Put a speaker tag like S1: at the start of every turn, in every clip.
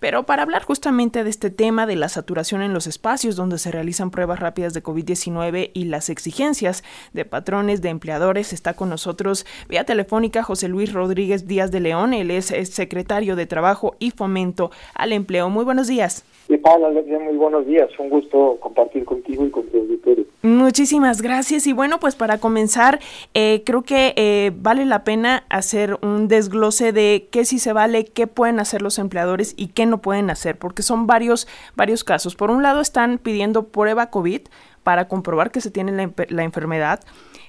S1: Pero para hablar justamente de este tema de la saturación en los espacios donde se realizan pruebas rápidas de COVID-19 y las exigencias de patrones de empleadores, está con nosotros vía telefónica José Luis Rodríguez Díaz de León. Él es, secretario de Trabajo y Fomento al Empleo. Muy buenos días.
S2: ¿Qué tal, Muy buenos días. Un gusto compartir contigo y con tu auditorio.
S1: Muchísimas gracias. Y bueno, pues para comenzar, eh, creo que eh, vale la pena hacer un desglose de qué sí se vale, qué pueden hacer los empleadores y qué no pueden hacer, porque son varios, varios casos. Por un lado, están pidiendo prueba COVID para comprobar que se tiene la, la enfermedad.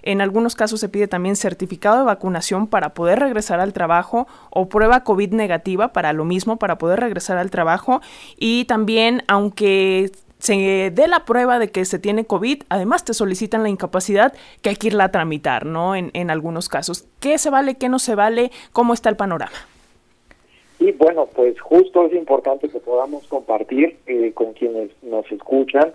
S1: En algunos casos se pide también certificado de vacunación para poder regresar al trabajo o prueba COVID negativa para lo mismo, para poder regresar al trabajo. Y también, aunque se dé la prueba de que se tiene COVID, además te solicitan la incapacidad que hay que irla a tramitar, ¿no? En, en algunos casos. ¿Qué se vale, qué no se vale? ¿Cómo está el panorama?
S2: Y bueno, pues justo es importante que podamos compartir eh, con quienes nos escuchan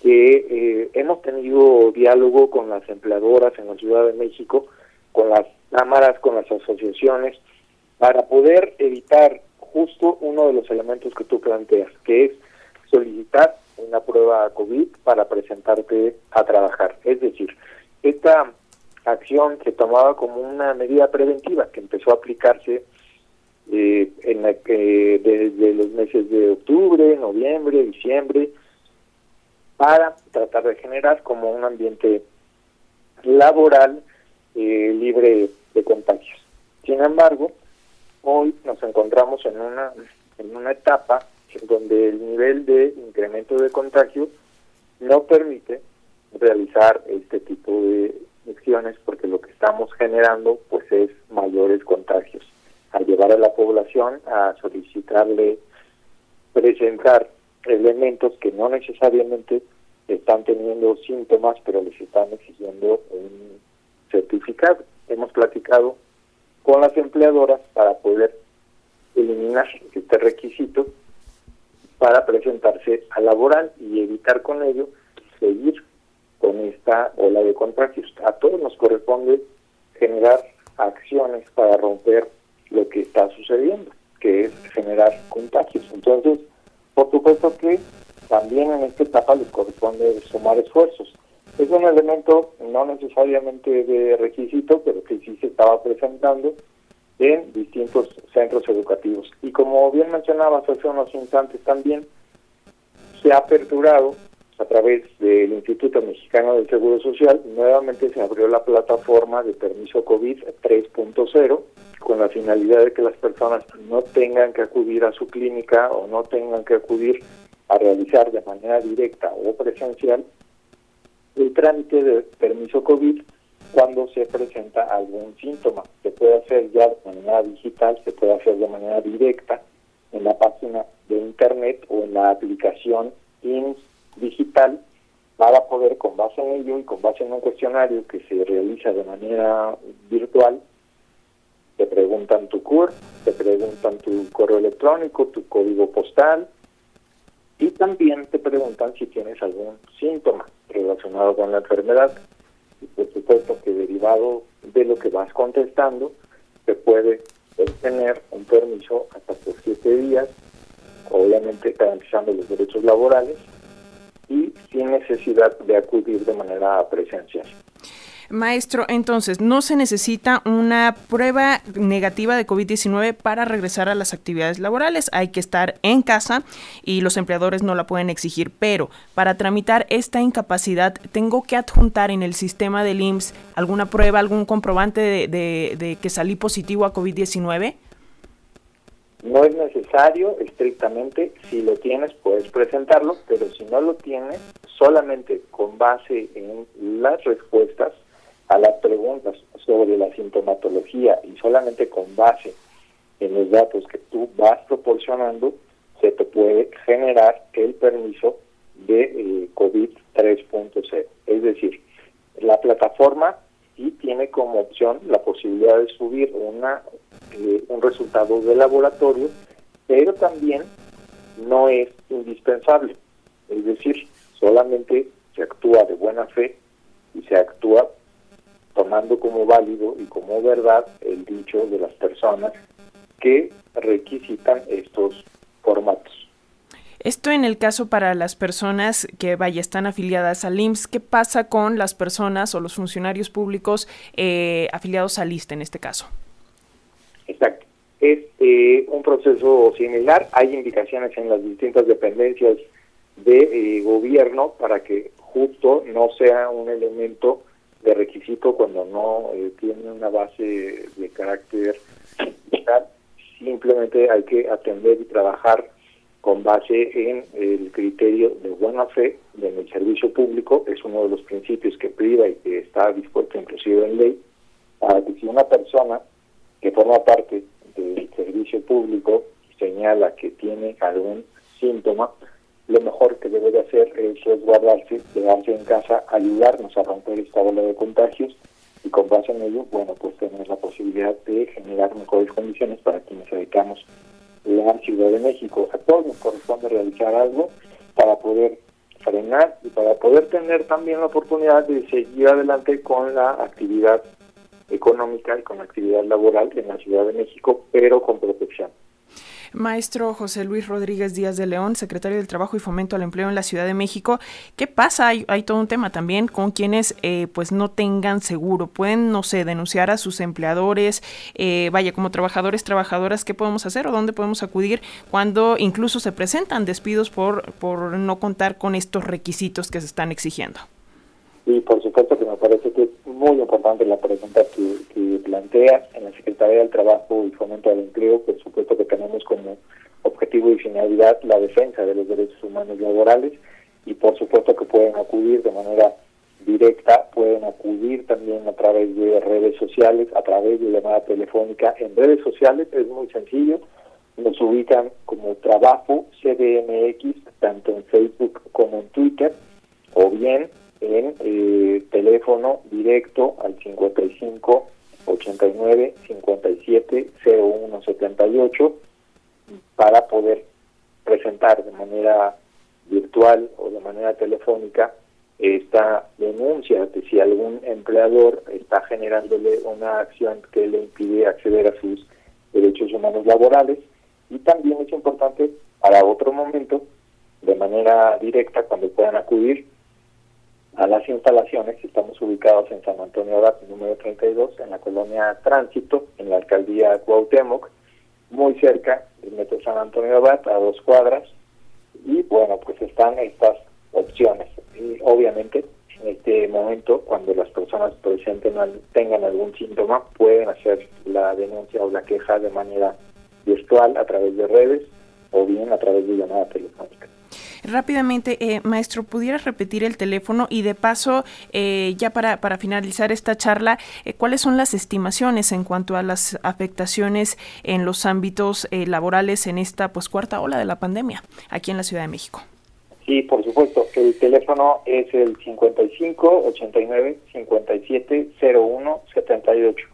S2: que eh, hemos tenido diálogo con las empleadoras en la Ciudad de México, con las cámaras, con las asociaciones, para poder evitar justo uno de los elementos que tú planteas, que es solicitar una prueba COVID para presentarte a trabajar. Es decir, esta acción se tomaba como una medida preventiva que empezó a aplicarse eh, en la que desde los meses de octubre, noviembre, diciembre, para tratar de generar como un ambiente laboral eh, libre de contagios. Sin embargo, hoy nos encontramos en una en una etapa en donde el nivel de incremento de contagio no permite realizar este tipo de acciones porque lo que estamos generando pues es mayores contagios. Al llevar a la población a solicitarle presentar elementos que no necesariamente están teniendo síntomas, pero les están exigiendo un certificado. Hemos platicado con las empleadoras para poder eliminar este requisito para presentarse a laboral y evitar con ello seguir con esta ola de contagios. A todos nos corresponde generar acciones para romper está sucediendo, que es generar contagios. Entonces, por supuesto que también en esta etapa les corresponde sumar esfuerzos. Es un elemento no necesariamente de requisito, pero que sí se estaba presentando en distintos centros educativos. Y como bien mencionabas hace unos instantes también, se ha aperturado a través del Instituto Mexicano del Seguro Social, nuevamente se abrió la plataforma de permiso COVID 3.0 con la finalidad de que las personas no tengan que acudir a su clínica o no tengan que acudir a realizar de manera directa o presencial el trámite de permiso COVID cuando se presenta algún síntoma. Se puede hacer ya de manera digital, se puede hacer de manera directa en la página de internet o en la aplicación INS digital para poder, con base en ello y con base en un cuestionario que se realiza de manera virtual, te preguntan tu CUR, te preguntan tu correo electrónico, tu código postal, y también te preguntan si tienes algún síntoma relacionado con la enfermedad. Y por supuesto que derivado de lo que vas contestando, se puede obtener un permiso hasta por siete días, obviamente garantizando los derechos laborales necesidad de acudir de manera presencial.
S1: Maestro, entonces, no se necesita una prueba negativa de COVID-19 para regresar a las actividades laborales. Hay que estar en casa y los empleadores no la pueden exigir. Pero para tramitar esta incapacidad, ¿tengo que adjuntar en el sistema del IMSS alguna prueba, algún comprobante de, de que salí positivo a COVID-19?
S2: No es necesario estrictamente, si lo tienes puedes presentarlo, pero si no lo tienes, solamente con base en las respuestas a las preguntas sobre la sintomatología y solamente con base en los datos que tú vas proporcionando, se te puede generar el permiso de eh, COVID 3.0. Es decir, la plataforma sí tiene como opción la posibilidad de subir una eh, un resultado de laboratorio, pero también no es indispensable. Es decir, solamente se actúa de buena fe y se actúa tomando como válido y como verdad el dicho de las personas que requisitan estos formatos.
S1: Esto en el caso para las personas que vaya están afiliadas al IMSS, ¿qué pasa con las personas o los funcionarios públicos eh, afiliados al ISTE en este caso?
S2: Exacto. Es eh, un proceso similar. Hay indicaciones en las distintas dependencias de eh, gobierno para que justo no sea un elemento de requisito cuando no tiene una base de carácter digital. Simplemente hay que atender y trabajar con base en el criterio de buena fe del servicio público, es uno de los principios que priva y que está dispuesto inclusive en ley, para que si una persona que forma parte del servicio público señala que tiene algún síntoma, lo mejor que debe de hacer es resguardarse, quedarse en casa, ayudarnos a romper esta bola de contagios y con base en ello, bueno, pues tener la posibilidad de generar mejores condiciones para quienes dedicamos la Ciudad de México. A todos nos corresponde realizar algo para poder frenar y para poder tener también la oportunidad de seguir adelante con la actividad económica y con la actividad laboral en la Ciudad de México, pero con protección.
S1: Maestro José Luis Rodríguez Díaz de León, secretario del Trabajo y Fomento al Empleo en la Ciudad de México. ¿Qué pasa? Hay, todo un tema también con quienes eh, pues no tengan seguro. Pueden, no sé, denunciar a sus empleadores, eh, vaya, como trabajadores, trabajadoras, ¿qué podemos hacer o dónde podemos acudir cuando incluso se presentan despidos por, por no contar con estos requisitos que se están exigiendo?
S2: Y por supuesto que me parece que es muy importante la pregunta que, que plantea en la Secretaría del Trabajo y Fomento al Empleo, por supuesto que tenemos como objetivo y finalidad la defensa de los derechos humanos laborales y por supuesto que pueden acudir de manera directa, pueden acudir también a través de redes sociales, a través de llamada telefónica. En redes sociales es muy sencillo, nos ubican como trabajo CDMX, tanto en Facebook como en Twitter, o bien en eh, teléfono directo al 55 89 57 01 78 para poder presentar de manera virtual o de manera telefónica esta denuncia de si algún empleador está generándole una acción que le impide acceder a sus derechos humanos laborales. Y también es importante para otro momento de manera directa cuando puedan acudir a las instalaciones. Estamos ubicados en San Antonio Abad, número 32, en la colonia Tránsito, en la alcaldía Cuauhtémoc, muy cerca del metro San Antonio Abad, a dos cuadras. Y bueno, pues están estas opciones. Y obviamente, en este momento, cuando las personas presenten tengan algún síntoma, pueden hacer la denuncia o la queja de manera virtual a través de redes o bien a través de llamada telefónica.
S1: Rápidamente, eh, maestro, ¿pudieras repetir el teléfono? Y de paso, eh, ya para, para finalizar esta charla, eh, ¿cuáles son las estimaciones en cuanto a las afectaciones en los ámbitos laborales en esta pues cuarta ola de la pandemia aquí en la Ciudad de México?
S2: Sí, por supuesto. El teléfono es el 55 89 57 01 78.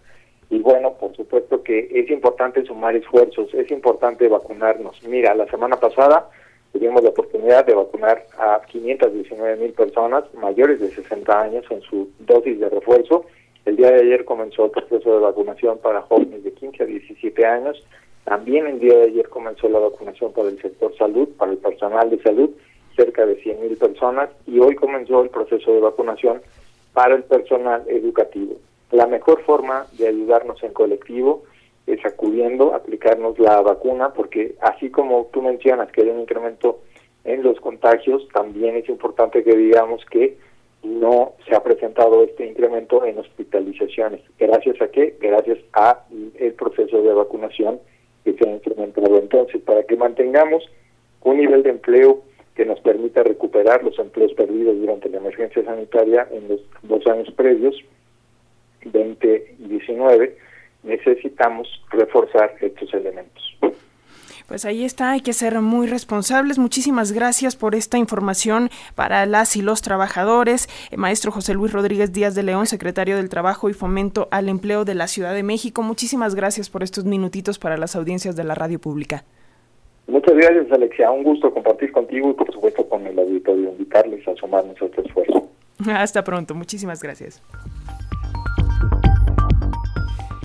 S2: Y bueno, por supuesto que es importante sumar esfuerzos, es importante vacunarnos. Mira, la semana pasada tuvimos la oportunidad de vacunar a 519 mil personas mayores de 60 años en su dosis de refuerzo. El día de ayer comenzó el proceso de vacunación para jóvenes de 15 a 17 años. También el día de ayer comenzó la vacunación para el sector salud, para el personal de salud, cerca de 100 mil personas. Y hoy comenzó el proceso de vacunación para el personal educativo. La mejor forma de ayudarnos en colectivo es acudiendo a aplicarnos la vacuna, porque así como tú mencionas que hay un incremento en los contagios, también es importante que digamos que no se ha presentado este incremento en hospitalizaciones. ¿Gracias a qué? Gracias a el proceso de vacunación que se ha incrementado. Entonces, para que mantengamos un nivel de empleo que nos permita recuperar los empleos perdidos durante la emergencia sanitaria en los dos años previos, 20 y 19, necesitamos reforzar estos elementos.
S1: Pues ahí está, hay que ser muy responsables. Muchísimas gracias por esta información para las y los trabajadores. Eh, maestro José Luis Rodríguez Díaz de León, secretario del Trabajo y Fomento al Empleo de la Ciudad de México. Muchísimas gracias por estos minutitos para las audiencias de la radio pública.
S2: Muchas gracias, Alexia. Un gusto compartir contigo y, por supuesto, con el auditorio, invitarles a sumarnos a este esfuerzo.
S1: Hasta pronto. Muchísimas gracias.